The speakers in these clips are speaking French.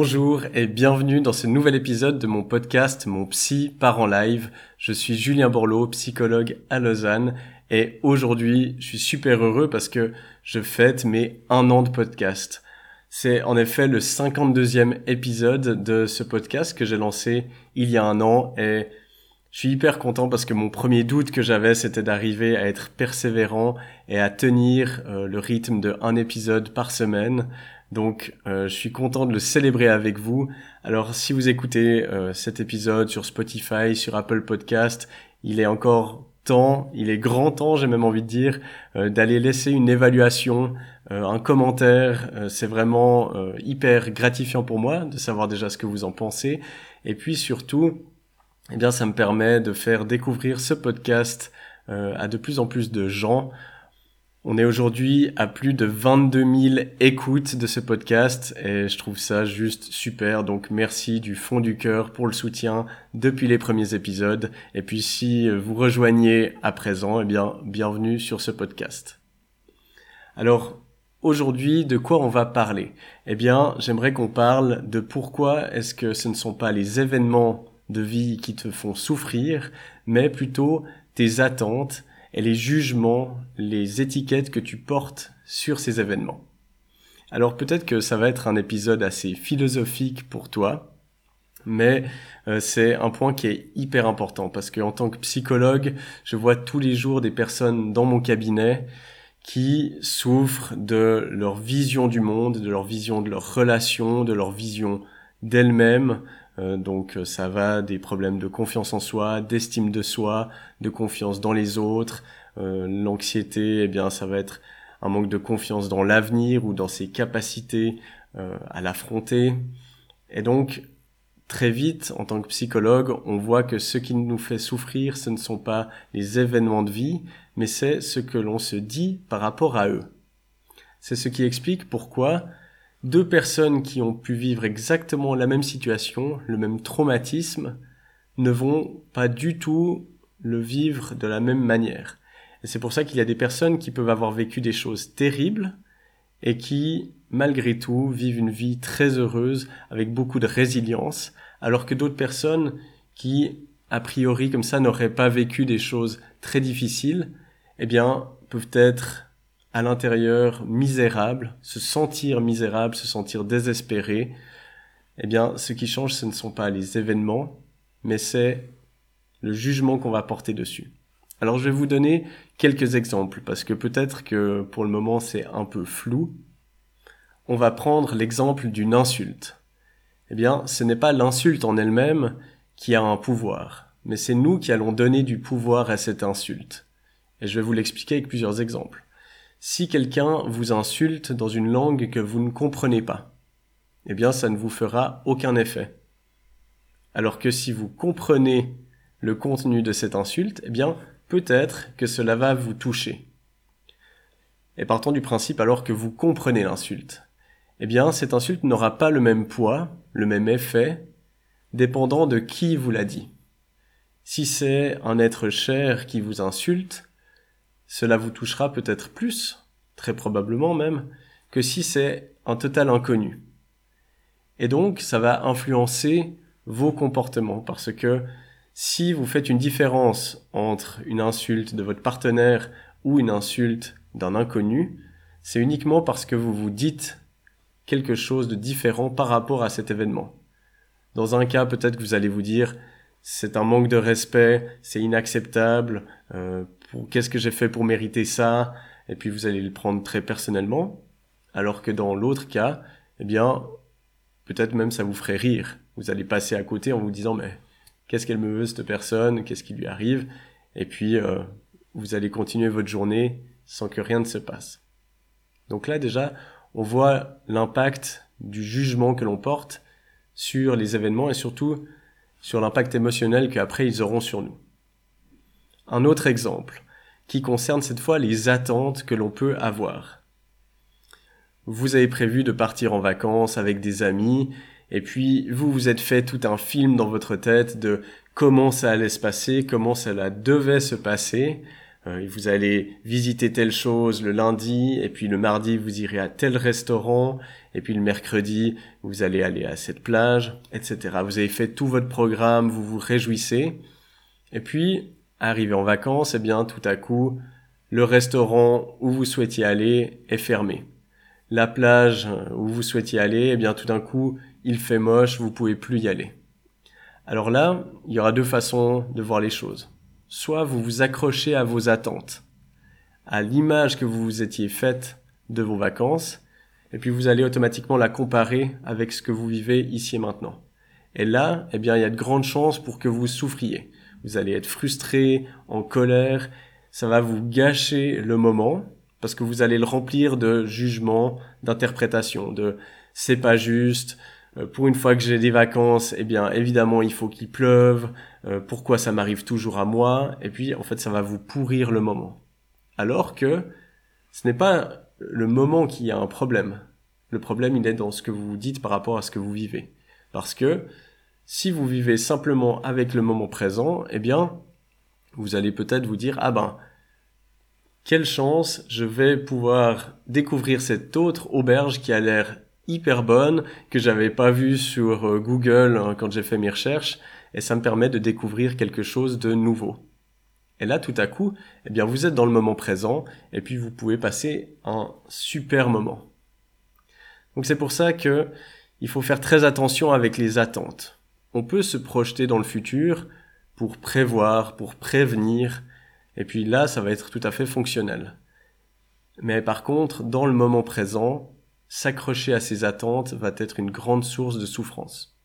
Bonjour et bienvenue dans ce nouvel épisode de mon podcast Mon Psy part en live. Je suis Julien Borloo, psychologue à Lausanne et aujourd'hui je suis super heureux parce que je fête mes un an de podcast. C'est en effet le 52e épisode de ce podcast que j'ai lancé il y a un an et je suis hyper content parce que mon premier doute que j'avais c'était d'arriver à être persévérant et à tenir euh, le rythme de un épisode par semaine. Donc euh, je suis content de le célébrer avec vous. Alors si vous écoutez euh, cet épisode sur Spotify, sur Apple Podcast, il est encore temps, il est grand temps, j'ai même envie de dire, euh, d'aller laisser une évaluation, un commentaire. c'est vraiment hyper gratifiant pour moi de savoir déjà ce que vous en pensez. Et puis surtout, eh bien ça me permet de faire découvrir ce podcast à de plus en plus de gens. On est aujourd'hui à plus de 22 000 écoutes de ce podcast et je trouve ça juste super. Donc merci du fond du cœur pour le soutien depuis les premiers épisodes. Et puis si vous rejoignez à présent, eh bien bienvenue sur ce podcast. Alors aujourd'hui, de quoi on va parler? Eh bien, j'aimerais qu'on parle de pourquoi est-ce que ce ne sont pas les événements de vie qui te font souffrir, mais plutôt tes attentes et les jugements, les étiquettes que tu portes sur ces événements. Alors peut-être que ça va être un épisode assez philosophique pour toi, mais euh, c'est un point qui est hyper important parce qu'en tant que psychologue, je vois tous les jours des personnes dans mon cabinet qui souffrent de leur vision du monde, de leur vision de leurs relations, de leur vision d'elles-mêmes, donc euh, ça va des problèmes de confiance en soi, d'estime de soi, de confiance dans les autres. Euh, l'anxiété, eh bien ça va être un manque de confiance dans l'avenir ou dans ses capacités à l'affronter. Et donc très vite, en tant que psychologue, on voit que ce qui nous fait souffrir, ce ne sont pas les événements de vie, mais c'est ce que l'on se dit par rapport à eux. C'est ce qui explique pourquoi deux personnes qui ont pu vivre exactement la même situation, le même traumatisme, ne vont pas du tout le vivre de la même manière. Et c'est pour ça qu'il y a des personnes qui peuvent avoir vécu des choses terribles et qui, malgré tout, vivent une vie très heureuse avec beaucoup de résilience, alors que d'autres personnes qui, a priori comme ça, n'auraient pas vécu des choses très difficiles, eh bien, peuvent être à l'intérieur misérable, se sentir misérable, se sentir désespéré, eh bien, ce qui change, ce ne sont pas les événements, mais c'est le jugement qu'on va porter dessus. Alors, je vais vous donner quelques exemples, parce que peut-être que pour le moment, c'est un peu flou. On va prendre l'exemple d'une insulte. Eh bien, ce n'est pas l'insulte en elle-même qui a un pouvoir, mais c'est nous qui allons donner du pouvoir à cette insulte. Et je vais vous l'expliquer avec plusieurs exemples si quelqu'un vous insulte dans une langue que vous ne comprenez pas, eh bien ça ne vous fera aucun effet. Alors que si vous comprenez le contenu de cette insulte, eh bien peut-être que cela va vous toucher. Et partant du principe alors que vous comprenez l'insulte, eh bien cette insulte n'aura pas le même poids, le même effet, dépendant de qui vous l'a dit. Si c'est un être cher qui vous insulte, cela vous touchera peut-être plus, très probablement même, que si c'est un total inconnu. Et donc, ça va influencer vos comportements, parce que si vous faites une différence entre une insulte de votre partenaire ou une insulte d'un inconnu, c'est uniquement parce que vous vous dites quelque chose de différent par rapport à cet événement. Dans un cas, peut-être que vous allez vous dire c'est un manque de respect, c'est inacceptable, euh, qu'est-ce que j'ai fait pour mériter ça? Et puis vous allez le prendre très personnellement, alors que dans l'autre cas, eh bien, peut-être même ça vous ferait rire. Vous allez passer à côté en vous disant mais qu'est-ce qu'elle me veut cette personne? Qu'est-ce qui lui arrive? Et puis euh, vous allez continuer votre journée sans que rien ne se passe. Donc là déjà, on voit l'impact du jugement que l'on porte sur les événements et surtout sur l'impact émotionnel qu'après ils auront sur nous. Un autre exemple, qui concerne cette fois les attentes que l'on peut avoir. Vous avez prévu de partir en vacances avec des amis, et puis vous vous êtes fait tout un film dans votre tête de comment ça allait se passer, comment cela devait se passer. Euh, vous allez visiter telle chose le lundi, et puis le mardi vous irez à tel restaurant, et puis le mercredi vous allez aller à cette plage, etc. Vous avez fait tout votre programme, vous vous réjouissez, et puis arrivé en vacances, eh bien tout à coup le restaurant où vous souhaitiez aller est fermé. La plage où vous souhaitiez aller, eh bien tout d'un coup il fait moche, vous pouvez plus y aller. Alors là, il y aura deux façons de voir les choses. Soit vous vous accrochez à vos attentes, à l'image que vous vous étiez faite de vos vacances, et puis vous allez automatiquement la comparer avec ce que vous vivez ici et maintenant. Et là, eh bien, il y a de grandes chances pour que vous souffriez. Vous allez être frustré, en colère, ça va vous gâcher le moment, parce que vous allez le remplir de jugements, d'interprétations, de c'est pas juste, euh, pour une fois que j'ai des vacances, eh bien évidemment il faut qu'il pleuve, euh, pourquoi ça m'arrive toujours à moi, et puis en fait ça va vous pourrir le moment. Alors que ce n'est pas le moment qui a un problème. Le problème il est dans ce que vous vous dites par rapport à ce que vous vivez. Parce que si vous vivez simplement avec le moment présent, eh bien vous allez peut-être vous dire ah ben quelle chance, je vais pouvoir découvrir cette autre auberge qui a l'air hyper bonne que j'avais pas vue sur euh, Google hein, quand j'ai fait mes recherches et ça me permet de découvrir quelque chose de nouveau. Et là, tout à coup, eh bien, vous êtes dans le moment présent et puis vous pouvez passer un super moment. Donc c'est pour ça que il faut faire très attention avec les attentes. On peut se projeter dans le futur pour prévoir, pour prévenir, et puis là, ça va être tout à fait fonctionnel. Mais par contre, dans le moment présent, s'accrocher à ses attentes va être une grande source de souffrance.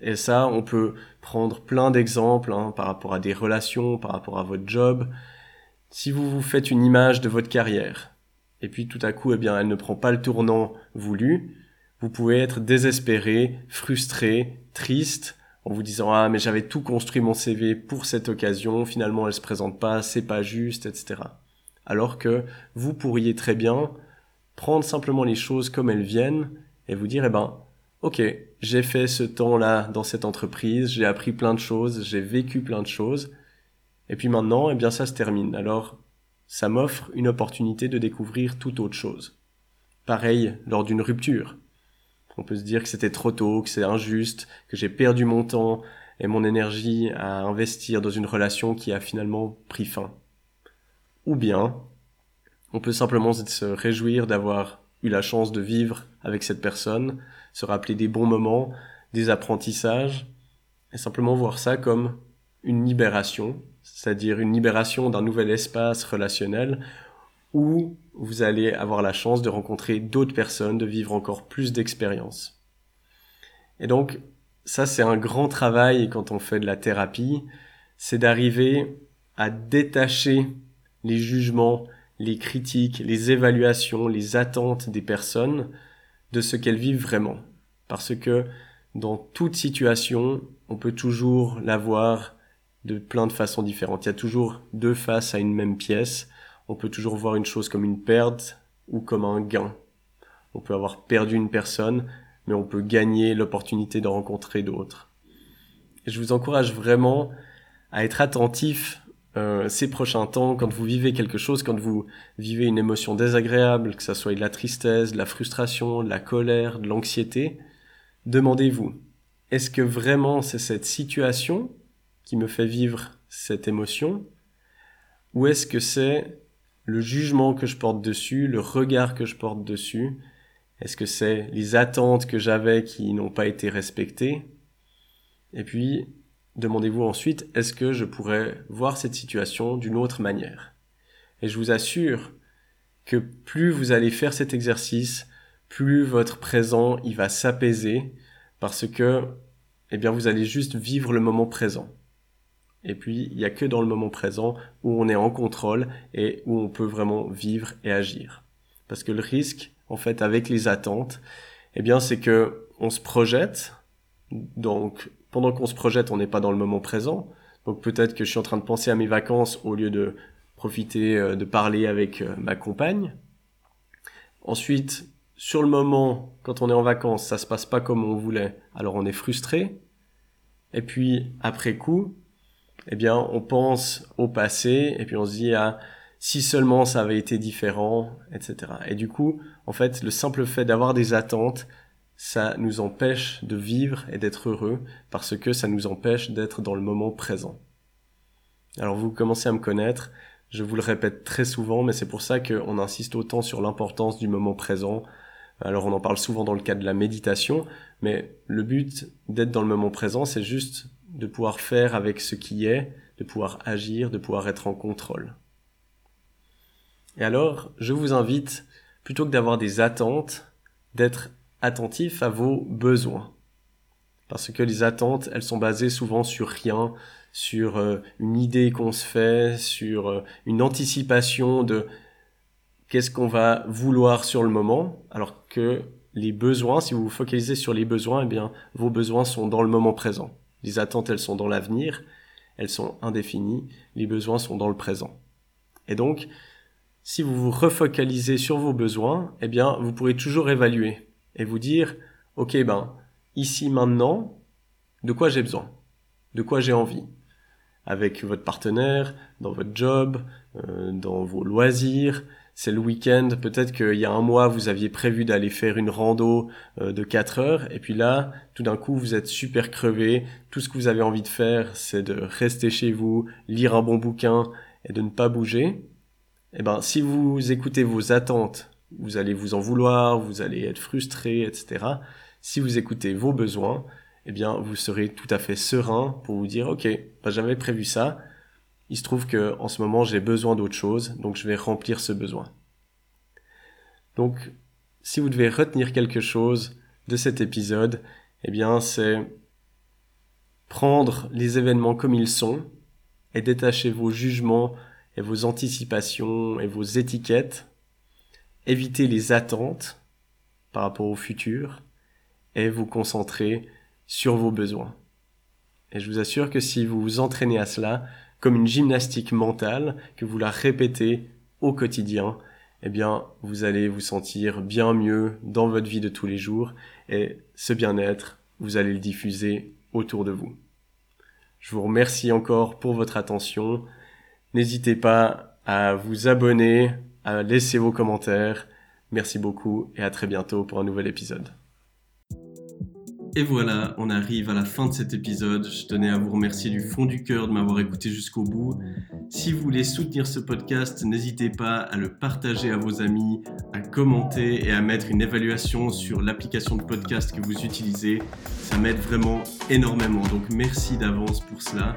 Et ça, on peut prendre plein d'exemples hein, par rapport à des relations, par rapport à votre job. Si vous vous faites une image de votre carrière, et puis tout à coup, eh bien, elle ne prend pas le tournant voulu, vous pouvez être désespéré, frustré, triste, en vous disant ah mais j'avais tout construit mon CV pour cette occasion, finalement elle se présente pas, c'est pas juste, etc. Alors que vous pourriez très bien prendre simplement les choses comme elles viennent et vous dire, eh ben, ok, j'ai fait ce temps-là dans cette entreprise, j'ai appris plein de choses, j'ai vécu plein de choses, et puis maintenant, eh bien, ça se termine. Alors, ça m'offre une opportunité de découvrir toute autre chose. Pareil lors d'une rupture. On peut se dire que c'était trop tôt, que c'est injuste, que j'ai perdu mon temps et mon énergie à investir dans une relation qui a finalement pris fin. Ou bien, on peut simplement se réjouir d'avoir eu la chance de vivre avec cette personne, se rappeler des bons moments, des apprentissages, et simplement voir ça comme une libération, c'est-à-dire une libération d'un nouvel espace relationnel où vous allez avoir la chance de rencontrer d'autres personnes, de vivre encore plus d'expériences. Et donc, ça c'est un grand travail quand on fait de la thérapie, c'est d'arriver à détacher les jugements, les critiques, les évaluations, les attentes des personnes de ce qu'elles vivent vraiment. Parce que dans toute situation, on peut toujours la voir de plein de façons différentes. Il y a toujours deux faces à une même pièce. On peut toujours voir une chose comme une perte ou comme un gain. On peut avoir perdu une personne, mais on peut gagner l'opportunité de rencontrer d'autres. Je vous encourage vraiment à être attentif euh, ces prochains temps, quand vous vivez quelque chose, quand vous vivez une émotion désagréable, que ça soit de la tristesse, de la frustration, de la colère, de l'anxiété, demandez-vous, est-ce que vraiment c'est cette situation qui me fait vivre cette émotion ou est-ce que c'est le jugement que je porte dessus, le regard que je porte dessus Est-ce que c'est les attentes que j'avais qui n'ont pas été respectées? Et puis, Demandez-vous ensuite, est-ce que je pourrais voir cette situation d'une autre manière? Et je vous assure que plus vous allez faire cet exercice, plus votre présent il va s'apaiser parce que eh bien vous allez juste vivre le moment présent. Et puis il n'y a que dans le moment présent où on est en contrôle et où on peut vraiment vivre et agir. Parce que le risque, en fait, avec les attentes, eh bien, c'est que on se projette. Donc, pendant qu'on se projette, on n'est pas dans le moment présent. Donc, peut-être que je suis en train de penser à mes vacances au lieu de profiter euh, de parler avec euh, ma compagne. Ensuite, sur le moment, quand on est en vacances, ça se passe pas comme on voulait, alors on est frustré. Et puis, après coup, eh bien, on pense au passé, et puis on se dit, ah, si seulement ça avait été différent, etc. Et du coup, en fait, le simple fait d'avoir des attentes, ça nous empêche de vivre et d'être heureux, parce que ça nous empêche d'être dans le moment présent. Alors vous commencez à me connaître, je vous le répète très souvent, mais c'est pour ça qu'on insiste autant sur l'importance du moment présent. Alors on en parle souvent dans le cadre de la méditation, mais le but d'être dans le moment présent, c'est juste de pouvoir faire avec ce qui est, de pouvoir agir, de pouvoir être en contrôle. Et alors, je vous invite, plutôt que d'avoir des attentes, d'être attentif à vos besoins. Parce que les attentes, elles sont basées souvent sur rien, sur euh, une idée qu'on se fait, sur euh, une anticipation de qu'est-ce qu'on va vouloir sur le moment, alors que les besoins, si vous vous focalisez sur les besoins, eh bien, vos besoins sont dans le moment présent. Les attentes, elles sont dans l'avenir, elles sont indéfinies, les besoins sont dans le présent. Et donc, si vous vous refocalisez sur vos besoins, eh bien, vous pourrez toujours évaluer et vous dire, ok, ben, ici, maintenant, de quoi j'ai besoin? De quoi j'ai envie? avec votre partenaire, dans votre job, euh, dans vos loisirs. C'est le week-end, peut-être qu'il y a un mois, vous aviez prévu d'aller faire une rando euh, de 4 heures, et puis là, tout d'un coup, vous êtes super crevé. Tout ce que vous avez envie de faire, c'est de rester chez vous, lire un bon bouquin et de ne pas bouger. Eh ben, si vous écoutez vos attentes, vous allez vous en vouloir, vous allez être frustré, etc. Si vous écoutez vos besoins, eh bien, vous serez tout à fait serein pour vous dire, ok, bah, j'avais prévu ça. Il se trouve que en ce moment, j'ai besoin d'autre chose, donc je vais remplir ce besoin. Donc, si vous devez retenir quelque chose de cet épisode, eh bien, c'est prendre les événements comme ils sont et détacher vos jugements et vos anticipations et vos étiquettes, éviter les attentes par rapport au futur et vous concentrer sur vos besoins. Et je vous assure que si vous vous entraînez à cela, comme une gymnastique mentale, que vous la répétez au quotidien, eh bien, vous allez vous sentir bien mieux dans votre vie de tous les jours, et ce bien-être, vous allez le diffuser autour de vous. Je vous remercie encore pour votre attention. N'hésitez pas à vous abonner, à laisser vos commentaires. Merci beaucoup et à très bientôt pour un nouvel épisode. Et voilà, on arrive à la fin de cet épisode. Je tenais à vous remercier du fond du cœur de m'avoir écouté jusqu'au bout. Si vous voulez soutenir ce podcast, n'hésitez pas à le partager à vos amis, à commenter et à mettre une évaluation sur l'application de podcast que vous utilisez. Ça m'aide vraiment énormément. Donc merci d'avance pour cela.